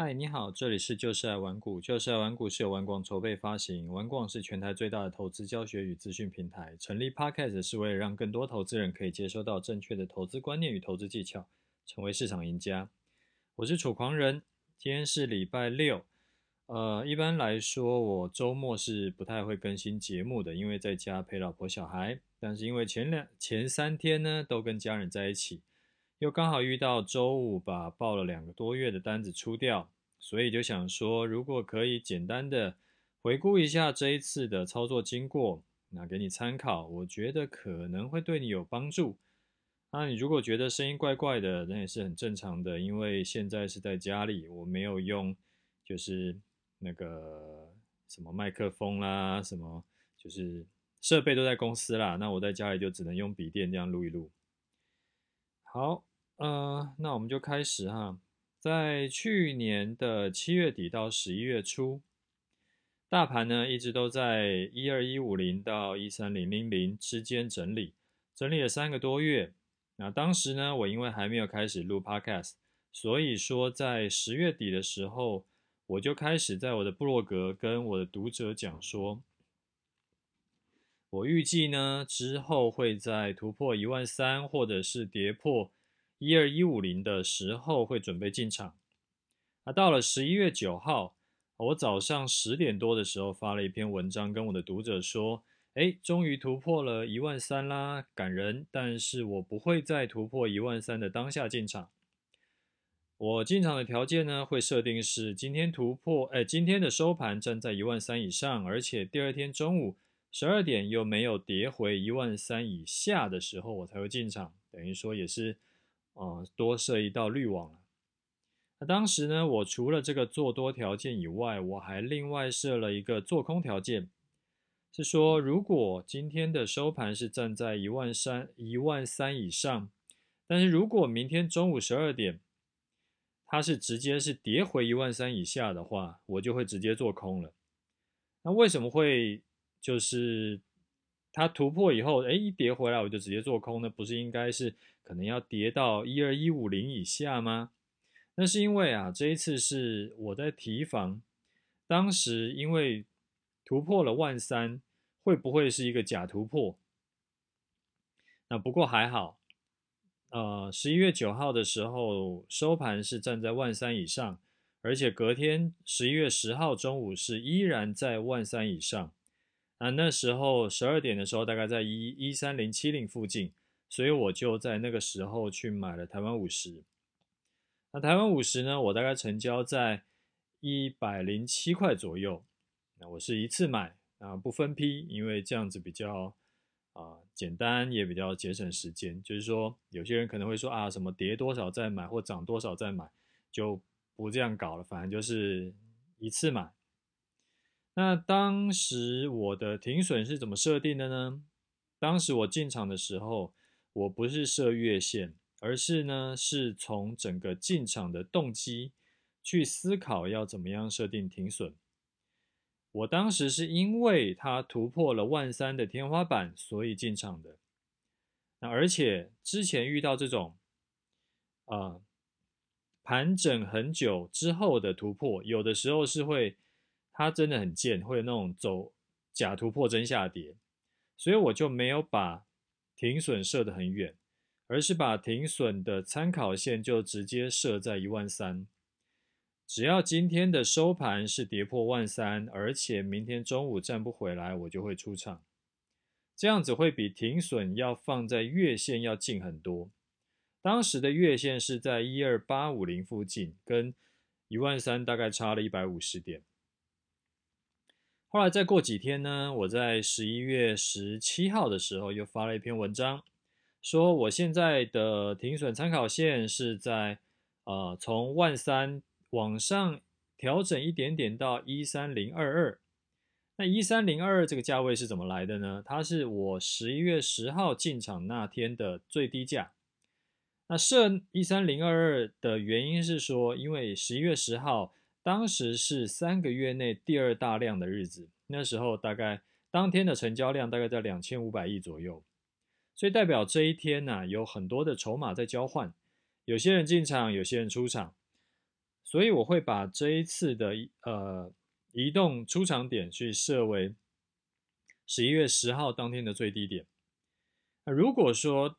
嗨，你好，这里是就是爱玩股。就是爱玩股是由玩广筹备发行，玩广是全台最大的投资教学与资讯平台。成立 Podcast 是为了让更多投资人可以接收到正确的投资观念与投资技巧，成为市场赢家。我是楚狂人，今天是礼拜六。呃，一般来说，我周末是不太会更新节目的，因为在家陪老婆小孩。但是因为前两前三天呢，都跟家人在一起。又刚好遇到周五把报了两个多月的单子出掉，所以就想说，如果可以简单的回顾一下这一次的操作经过，那给你参考，我觉得可能会对你有帮助。那你如果觉得声音怪怪的，那也是很正常的，因为现在是在家里，我没有用，就是那个什么麦克风啦，什么就是设备都在公司啦，那我在家里就只能用笔电这样录一录。好。呃，那我们就开始哈。在去年的七月底到十一月初，大盘呢一直都在一二一五零到一三零零零之间整理，整理了三个多月。那当时呢，我因为还没有开始录 Podcast，所以说在十月底的时候，我就开始在我的部落格跟我的读者讲说，我预计呢之后会在突破一万三，或者是跌破。一二一五零的时候会准备进场，啊到了十一月九号，我早上十点多的时候发了一篇文章，跟我的读者说：“哎，终于突破了一万三啦，感人！但是我不会在突破一万三的当下进场。我进场的条件呢，会设定是今天突破，哎，今天的收盘站在一万三以上，而且第二天中午十二点又没有跌回一万三以下的时候，我才会进场。等于说也是。”啊，多设一道滤网。那当时呢，我除了这个做多条件以外，我还另外设了一个做空条件，是说如果今天的收盘是站在一万三一万三以上，但是如果明天中午十二点它是直接是跌回一万三以下的话，我就会直接做空了。那为什么会就是它突破以后，哎，一跌回来我就直接做空呢？不是应该是？可能要跌到一二一五零以下吗？那是因为啊，这一次是我在提防，当时因为突破了万三，会不会是一个假突破？那不过还好，呃，十一月九号的时候收盘是站在万三以上，而且隔天十一月十号中午是依然在万三以上。啊，那时候十二点的时候大概在一一三零七零附近。所以我就在那个时候去买了台湾五十。那台湾五十呢，我大概成交在一百零七块左右。那我是一次买啊，不分批，因为这样子比较啊、简单，也比较节省时间。就是说，有些人可能会说啊，什么跌多少再买，或涨多少再买，就不这样搞了。反正就是一次买。那当时我的停损是怎么设定的呢？当时我进场的时候。我不是设月线，而是呢，是从整个进场的动机去思考要怎么样设定停损。我当时是因为它突破了万三的天花板，所以进场的。那而且之前遇到这种，啊、呃，盘整很久之后的突破，有的时候是会，它真的很贱，会有那种走假突破真下跌，所以我就没有把。停损设得很远，而是把停损的参考线就直接设在一万三。只要今天的收盘是跌破万三，而且明天中午站不回来，我就会出场。这样子会比停损要放在月线要近很多。当时的月线是在一二八五零附近，跟一万三大概差了一百五十点。后来再过几天呢，我在十一月十七号的时候又发了一篇文章，说我现在的停损参考线是在呃从万三往上调整一点点到一三零二二。那一三零二二这个价位是怎么来的呢？它是我十一月十号进场那天的最低价。那设一三零二二的原因是说，因为十一月十号。当时是三个月内第二大量的日子，那时候大概当天的成交量大概在两千五百亿左右，所以代表这一天呢、有很多的筹码在交换，有些人进场，有些人出场，所以我会把这一次的呃移动出场点去设为十一月十号当天的最低点。那如果说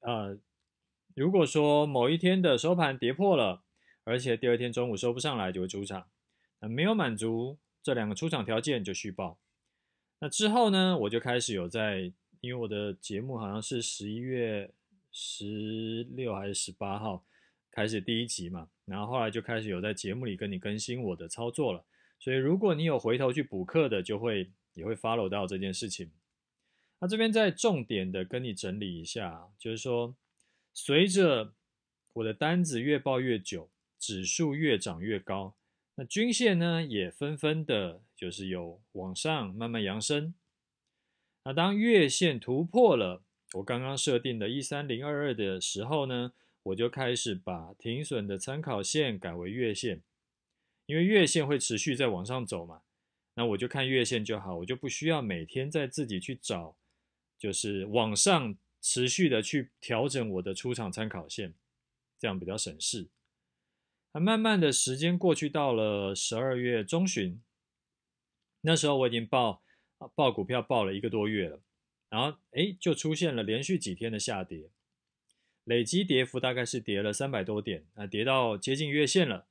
呃如果说某一天的收盘跌破了，而且第二天中午收不上来，就会出场。那没有满足这两个出场条件，就续报。那之后呢，我就开始有在，因为我的节目好像是十一月十六还是十八号开始第一集嘛，然后后来就开始有在节目里跟你更新我的操作了。所以如果你有回头去补课的，就会也会 follow 到这件事情。那这边再重点的跟你整理一下，就是说，随着我的单子越报越久，指数越涨越高。那均线呢，也纷纷的，就是有往上慢慢扬升。那当月线突破了我刚刚设定的一三零二二的时候呢，我就开始把停损的参考线改为月线，因为月线会持续在往上走嘛。那我就看月线就好，我就不需要每天再自己去找，就是往上持续的去调整我的出场参考线，这样比较省事。那慢慢的时间过去，到了十二月中旬，那时候我已经报啊抱股票报了一个多月了，然后诶就出现了连续几天的下跌，累积跌幅大概是跌了三百多点，啊跌到接近月线了，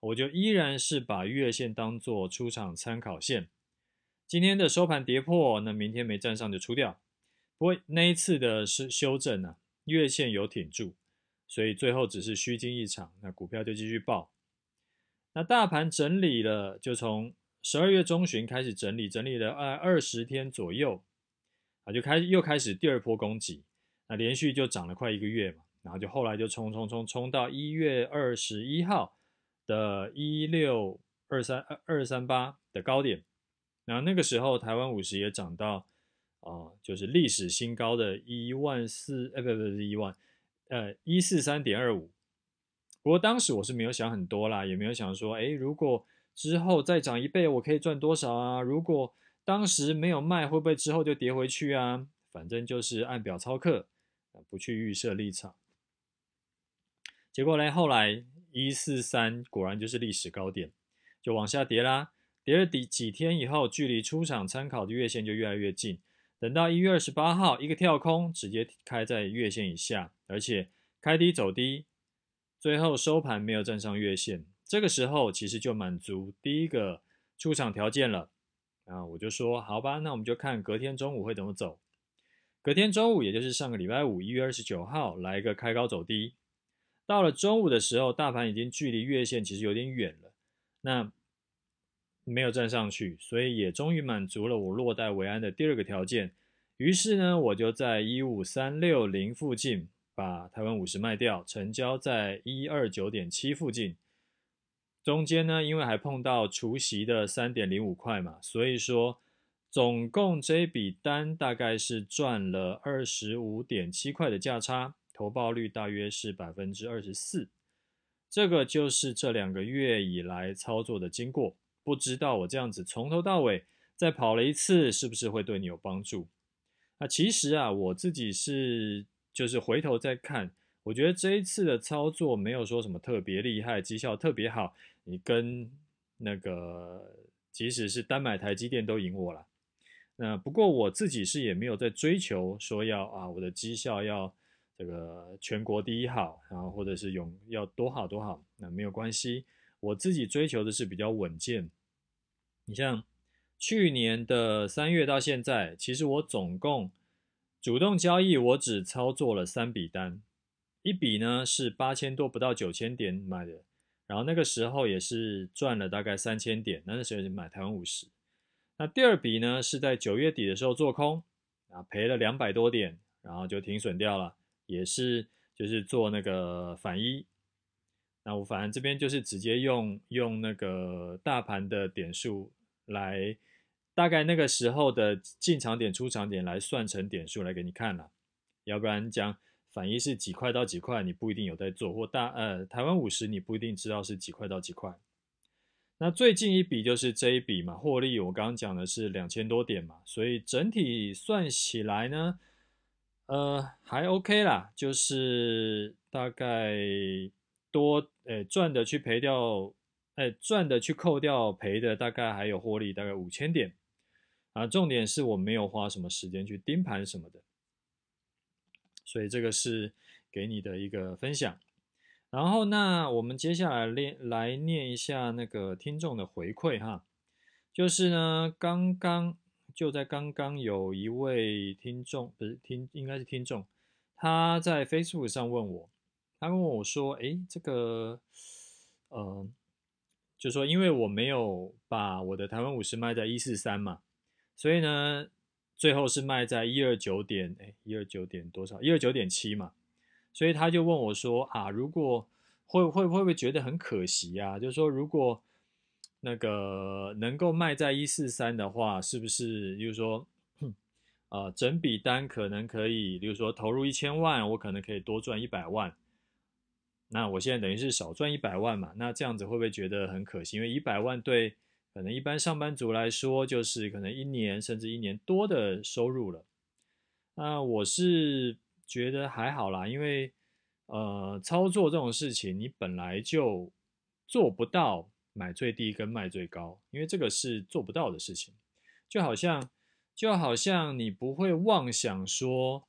我就依然是把月线当做出场参考线。今天的收盘跌破，那明天没站上就出掉。不过那一次的是修正呢，月线有挺住。所以最后只是虚惊一场，那股票就继续爆。那大盘整理了，就从十二月中旬开始整理，整理了二二十天左右，啊，就开又开始第二波攻击，那连续就涨了快一个月嘛，然后就后来就冲冲冲冲到一月二十一号的一六二三二二三八的高点，然后那个时候台湾五十也涨到啊、就是历史新高的一万四，哎，不不是一万。呃，一四三点二五。不过当时我是没有想很多啦，也没有想说，哎，如果之后再涨一倍，我可以赚多少啊？如果当时没有卖，会不会之后就跌回去啊？反正就是按表操课，不去预设立场。结果呢，后来一四三果然就是历史高点，就往下跌啦。跌了几几天以后，距离出场参考的月线就越来越近。等到一月二十八号，一个跳空，直接开在月线以下，而且开低走低，最后收盘没有站上月线。这个时候其实就满足第一个出场条件了。啊，我就说好吧，那我们就看隔天中午会怎么走。隔天中午，也就是上个礼拜五，一月二十九号，来一个开高走低。到了中午的时候，大盘已经距离月线其实有点远了。那没有站上去，所以也终于满足了我落袋为安的第二个条件。于是呢，我就在一五三六零附近把台湾五十卖掉，成交在一二九点七附近。中间呢，因为还碰到除息的三点零五块嘛，所以说总共这笔单大概是赚了二十五点七块的价差，投报率大约是百分之二十四。这个就是这两个月以来操作的经过。不知道我这样子从头到尾再跑了一次，是不是会对你有帮助？那其实啊，我自己是就是回头再看，我觉得这一次的操作没有说什么特别厉害，绩效特别好。你跟那个即使是单买台积电都赢我了。那不过我自己是也没有在追求说要啊，我的绩效要这个全国第一好，然后或者是永要多好多好，那没有关系。我自己追求的是比较稳健。你像去年的三月到现在，其实我总共主动交易，我只操作了三笔单。一笔呢是八千多，不到九千点买的，然后那个时候也是赚了大概三千点，那时候是买台湾五十。那第二笔呢是在九月底的时候做空，啊赔了两百多点，然后就停损掉了，也是就是做那个反一。那我反正这边就是直接用用那个大盘的点数来，大概那个时候的进场点、出场点来算成点数来给你看了，要不然讲反一是几块到几块，你不一定有在做，或大呃台湾五十你不一定知道是几块到几块。那最近一笔就是这一笔嘛，获利我刚刚讲的是两千多点嘛，所以整体算起来呢，呃还 OK 啦，就是大概。多，诶，赚的去赔掉，诶，赚的去扣掉赔的，大概还有获利大概五千点。啊，重点是我没有花什么时间去盯盘什么的，所以这个是给你的一个分享。然后，那我们接下来练来念一下那个听众的回馈哈，就是呢，刚刚就在刚刚有一位听众，不是听，应该是听众，他在 Facebook 上问我，他问我说，诶，这个，呃，就说因为我没有把我的台湾五十卖在一四三嘛。所以呢，最后是卖在一二九点，哎，一二九点多少？一二九点七嘛。所以他就问我说：“啊，如果会会会不会觉得很可惜啊？就是说，如果那个能够卖在一四三的话，是不是？就是说，呃，整笔单可能可以，比如说投入一千万，我可能可以多赚一百万。那我现在等于是少赚一百万嘛？那这样子会不会觉得很可惜？因为一百万对。”可能一般上班族来说，就是可能一年甚至一年多的收入了。那我是觉得还好啦，因为呃，操作这种事情，你本来就做不到买最低跟卖最高，因为这个是做不到的事情。就好像就好像你不会妄想说，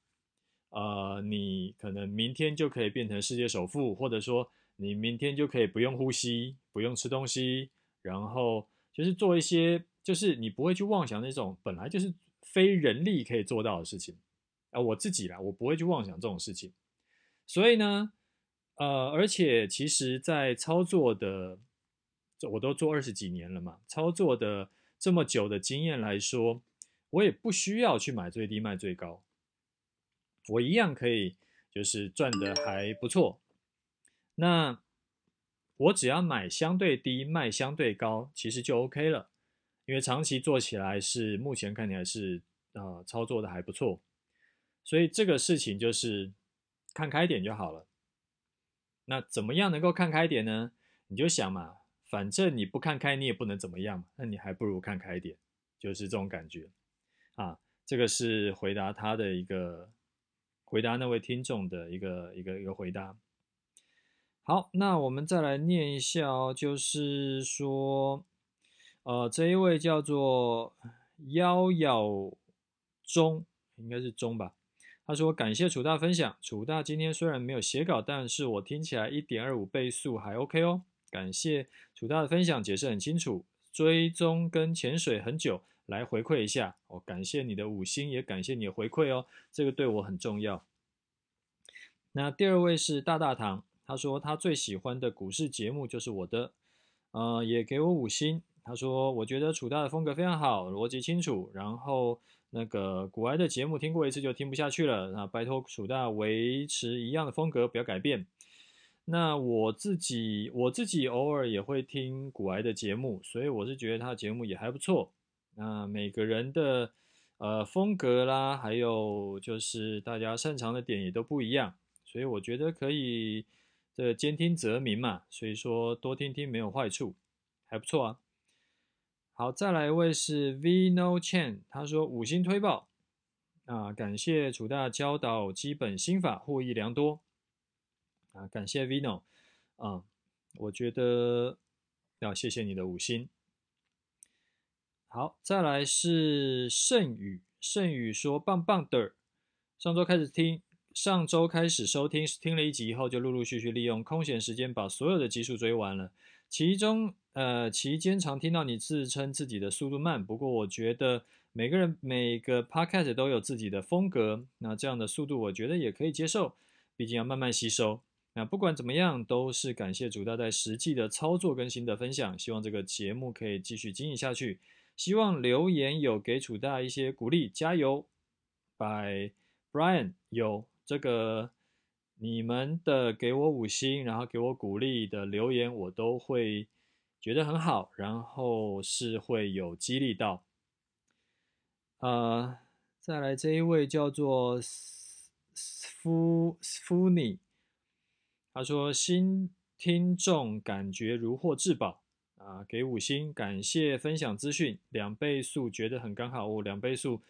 呃，你可能明天就可以变成世界首富，或者说你明天就可以不用呼吸、不用吃东西，然后。就是做一些，就是你不会去妄想那种本来就是非人力可以做到的事情，啊，我自己啦，我不会去妄想这种事情。所以呢，呃，而且其实，在操作的，我都做二十几年了嘛，操作的这么久的经验来说，我也不需要去买最低卖最高，我一样可以就是赚得还不错。那。我只要买相对低，卖相对高，其实就 OK 了。因为长期做起来是目前看起来是呃操作的还不错，所以这个事情就是看开点就好了。那怎么样能够看开点呢？你就想嘛，反正你不看开你也不能怎么样嘛，那你还不如看开点，就是这种感觉啊。这个是回答他的一个回答那位听众的一个一个一个回答。好，那我们再来念一下哦，就是说，呃，这一位叫做幺幺中，应该是中吧。他说：“感谢楚大分享，楚大今天虽然没有写稿，但是我听起来一点二五倍速还 OK 哦。感谢楚大的分享，解释很清楚，追踪跟潜水很久，来回馈一下。哦，感谢你的五星，也感谢你的回馈哦，这个对我很重要。那第二位是大大堂。”他说他最喜欢的股市节目就是我的，呃，也给我五星。他说我觉得楚大的风格非常好，逻辑清楚。然后那个股癌的节目听过一次就听不下去了，那拜托楚大维持一样的风格，不要改变。那我自己我自己偶尔也会听股癌的节目，所以我是觉得他的节目也还不错。那每个人的呃风格啦，还有就是大家擅长的点也都不一样，所以我觉得可以。这兼听则明嘛，所以说多听听没有坏处，还不错啊。好，再来一位是 Vino Chen，他说五星推爆啊，感谢楚大教导基本心法，获益良多啊，感谢 Vino 啊，我觉得要谢谢你的五星。好，再来是盛宇，盛宇说棒棒的，上周开始听。上周开始收听，听了一集以后，就陆陆续续利用空闲时间把所有的集数追完了。其中，呃，期间常听到你自称自己的速度慢，不过我觉得每个人每个 podcast 都有自己的风格，那这样的速度我觉得也可以接受，毕竟要慢慢吸收。那不管怎么样，都是感谢主大在实际的操作跟新的分享，希望这个节目可以继续经营下去。希望留言有给楚大一些鼓励，加油！By Brian 有。这个你们的给我五星，然后给我鼓励的留言，我都会觉得很好，然后是会有激励到。呃，再来这一位叫做夫夫尼，他说新听众感觉如获至宝啊，给五星，感谢分享资讯，两倍速觉得很刚好哦，两倍速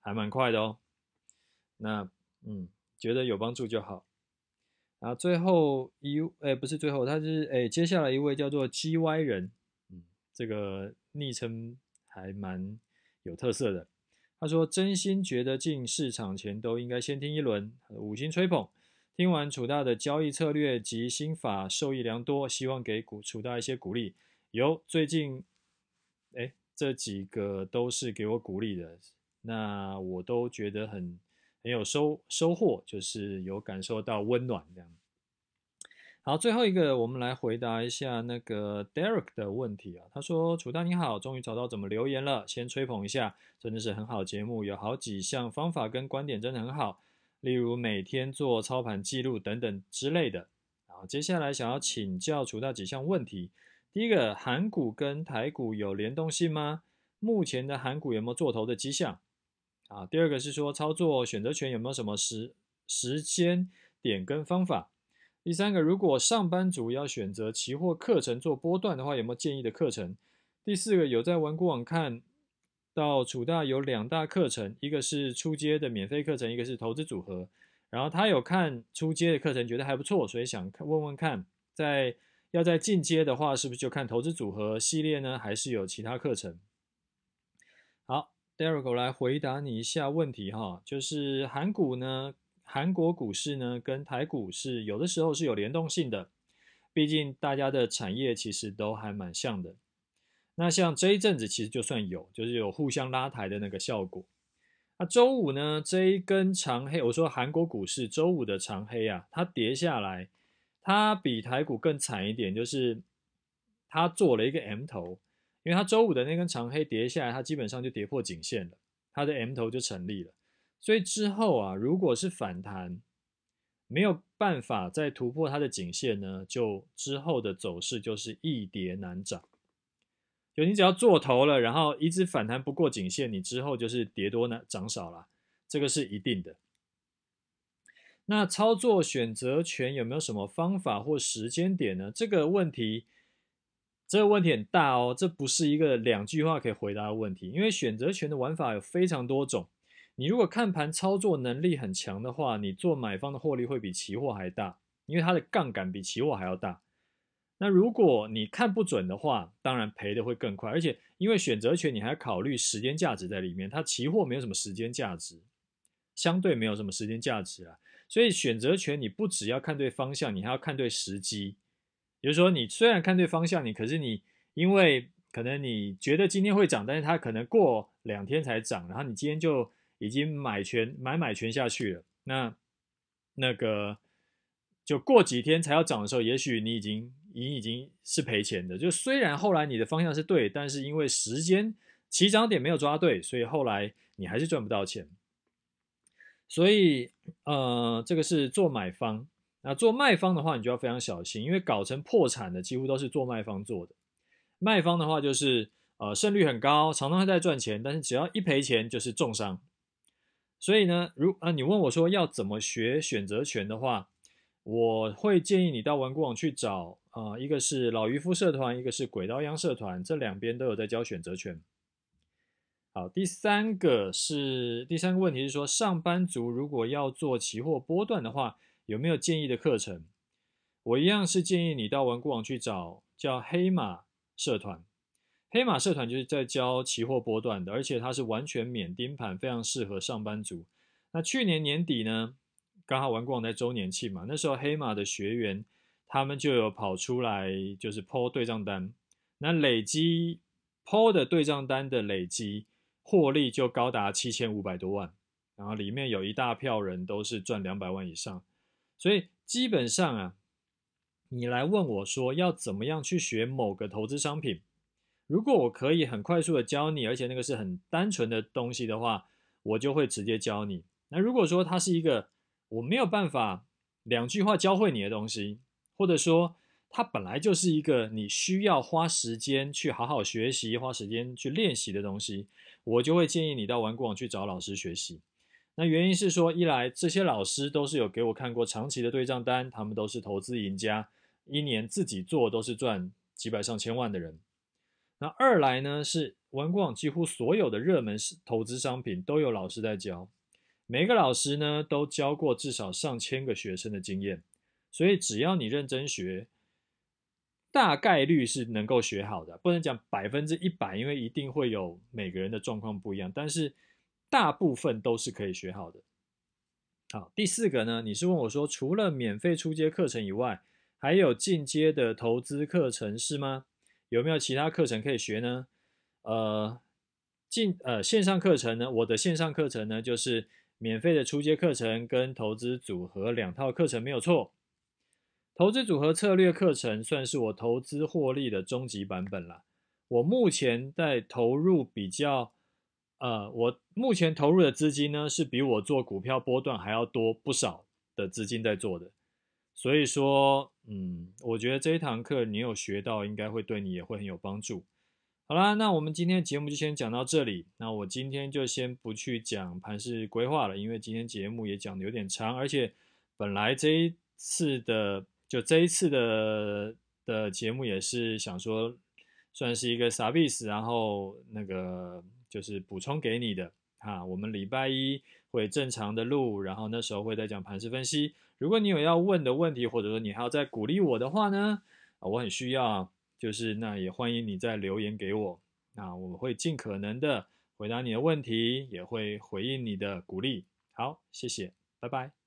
还蛮快的哦。那嗯。觉得有帮助就好。啊，最后一哎不是最后，他是哎接下来一位叫做 GY 人，嗯，这个昵称还蛮有特色的。他说：“真心觉得进市场前都应该先听一轮五星吹捧，听完楚大的交易策略及心法，受益良多，希望给楚楚大一些鼓励。有最近，哎，这几个都是给我鼓励的，那我都觉得很很有收收获，就是有感受到温暖这样。”好，最后一个，我们来回答一下那个 Derek 的问题啊。他说：“楚大你好，终于找到怎么留言了，先吹捧一下，真的是很好节目，有好几项方法跟观点真的很好，例如每天做操盘记录等等之类的。好，接下来想要请教楚大几项问题。第一个，韩股跟台股有联动性吗？目前的韩股有没有做头的迹象？啊，第二个是说操作选择权有没有什么时时间点跟方法？”第三个，如果上班族要选择期货课程做波段的话，有没有建议的课程？第四个，有在玩股网看到楚大有两大课程，一个是初阶的免费课程，一个是投资组合。然后他有看初阶的课程，觉得还不错，所以想问问看，在要在进阶的话，是不是就看投资组合系列呢？还是有其他课程？好，Derek，我来回答你一下问题哈，就是韩股呢。韩国股市呢，跟台股是有的时候是有联动性的，毕竟大家的产业其实都还蛮像的。那像这一阵子其实就算有，就是有互相拉抬的那个效果。那周五呢，这一根长黑，我说韩国股市周五的长黑啊，它跌下来，它比台股更惨一点，就是它做了一个 M 头，因为它周五的那根长黑跌下来，它基本上就跌破颈线了，它的 M 头就成立了。所以之后啊，如果是反弹，没有办法再突破它的颈线呢，就之后的走势就是易跌难涨。就你只要做头了，然后一直反弹不过颈线，你之后就是跌多难涨少了，这个是一定的。那操作选择权有没有什么方法或时间点呢？这个问题，这个问题很大哦，这不是一个两句话可以回答的问题，因为选择权的玩法有非常多种。你如果看盘操作能力很强的话，你做买方的获利会比期货还大，因为它的杠杆比期货还要大。那如果你看不准的话，当然赔的会更快，而且因为选择权你还要考虑时间价值在里面，它期货没有什么时间价值，相对没有什么时间价值啊。所以选择权你不只要看对方向，你还要看对时机。也就是说，你虽然看对方向，你可是你因为可能你觉得今天会涨，但是它可能过两天才涨，然后你今天就。已经买全买买全下去了，那那个就过几天才要涨的时候，也许你已经你已经是赔钱的。就虽然后来你的方向是对，但是因为时间起涨点没有抓对，所以后来你还是赚不到钱。所以呃，这个是做买方。那做卖方的话，你就要非常小心，因为搞成破产的几乎都是做卖方做的。卖方的话就是呃胜率很高，常常还在赚钱，但是只要一赔钱就是重伤。所以呢，如啊，你问我说要怎么学选择权的话，我会建议你到玩股网去找啊，一个是老渔夫社团，一个是轨道央社团，这两边都有在教选择权。好，第三个是第三个问题是说，上班族如果要做期货波段的话，有没有建议的课程？我一样是建议你到玩股网去找叫黑马社团。黑马社团就是在教期货波段的，而且它是完全免盯盘，非常适合上班族。那去年年底呢，刚好玩股网在周年庆嘛，那时候黑马的学员他们就有跑出来，就是抛对账单，那累积 PO 的对账单的累积获利就高达七千五百多万，然后里面有一大票人都是赚两百万以上，所以基本上啊，你来问我说要怎么样去学某个投资商品。如果我可以很快速的教你，而且那个是很单纯的东西的话，我就会直接教你。那如果说它是一个我没有办法两句话教会你的东西，或者说它本来就是一个你需要花时间去好好学习、花时间去练习的东西，我就会建议你到玩股网去找老师学习。那原因是说，一来这些老师都是有给我看过长期的对账单，他们都是投资赢家，一年自己做都是赚几百上千万的人。那二来呢，是玩股网几乎所有的热门投资商品都有老师在教，每个老师呢都教过至少上千个学生的经验，所以只要你认真学，大概率是能够学好的。不能讲百分之一百，因为一定会有每个人的状况不一样，但是大部分都是可以学好的。好，第四个呢，你是问我说，除了免费初阶课程以外，还有进阶的投资课程是吗？有没有其他课程可以学呢？呃，进呃线上课程呢，我的线上课程呢，就是免费的初阶课程跟投资组合两套课程没有错。投资组合策略课程算是我投资获利的终极版本了。我目前在投入比较。呃，我目前投入的资金呢，是比我做股票波段还要多不少的资金在做的，所以说，嗯，我觉得这一堂课你有学到，应该会对你也会很有帮助。好啦，那我们今天节目就先讲到这里。那我今天就先不去讲盘势规划了，因为今天节目也讲的有点长，而且本来这一次的就这一次的的节目也是想说算是一个 service，，然后那个。就是补充给你的啊，我们礼拜一会正常的录，然后那时候会再讲盘势分析。如果你有要问的问题，或者说你还要再鼓励我的话呢，啊，我很需要，就是那也欢迎你再留言给我，那我会尽可能的回答你的问题，也会回应你的鼓励。好，谢谢，拜拜。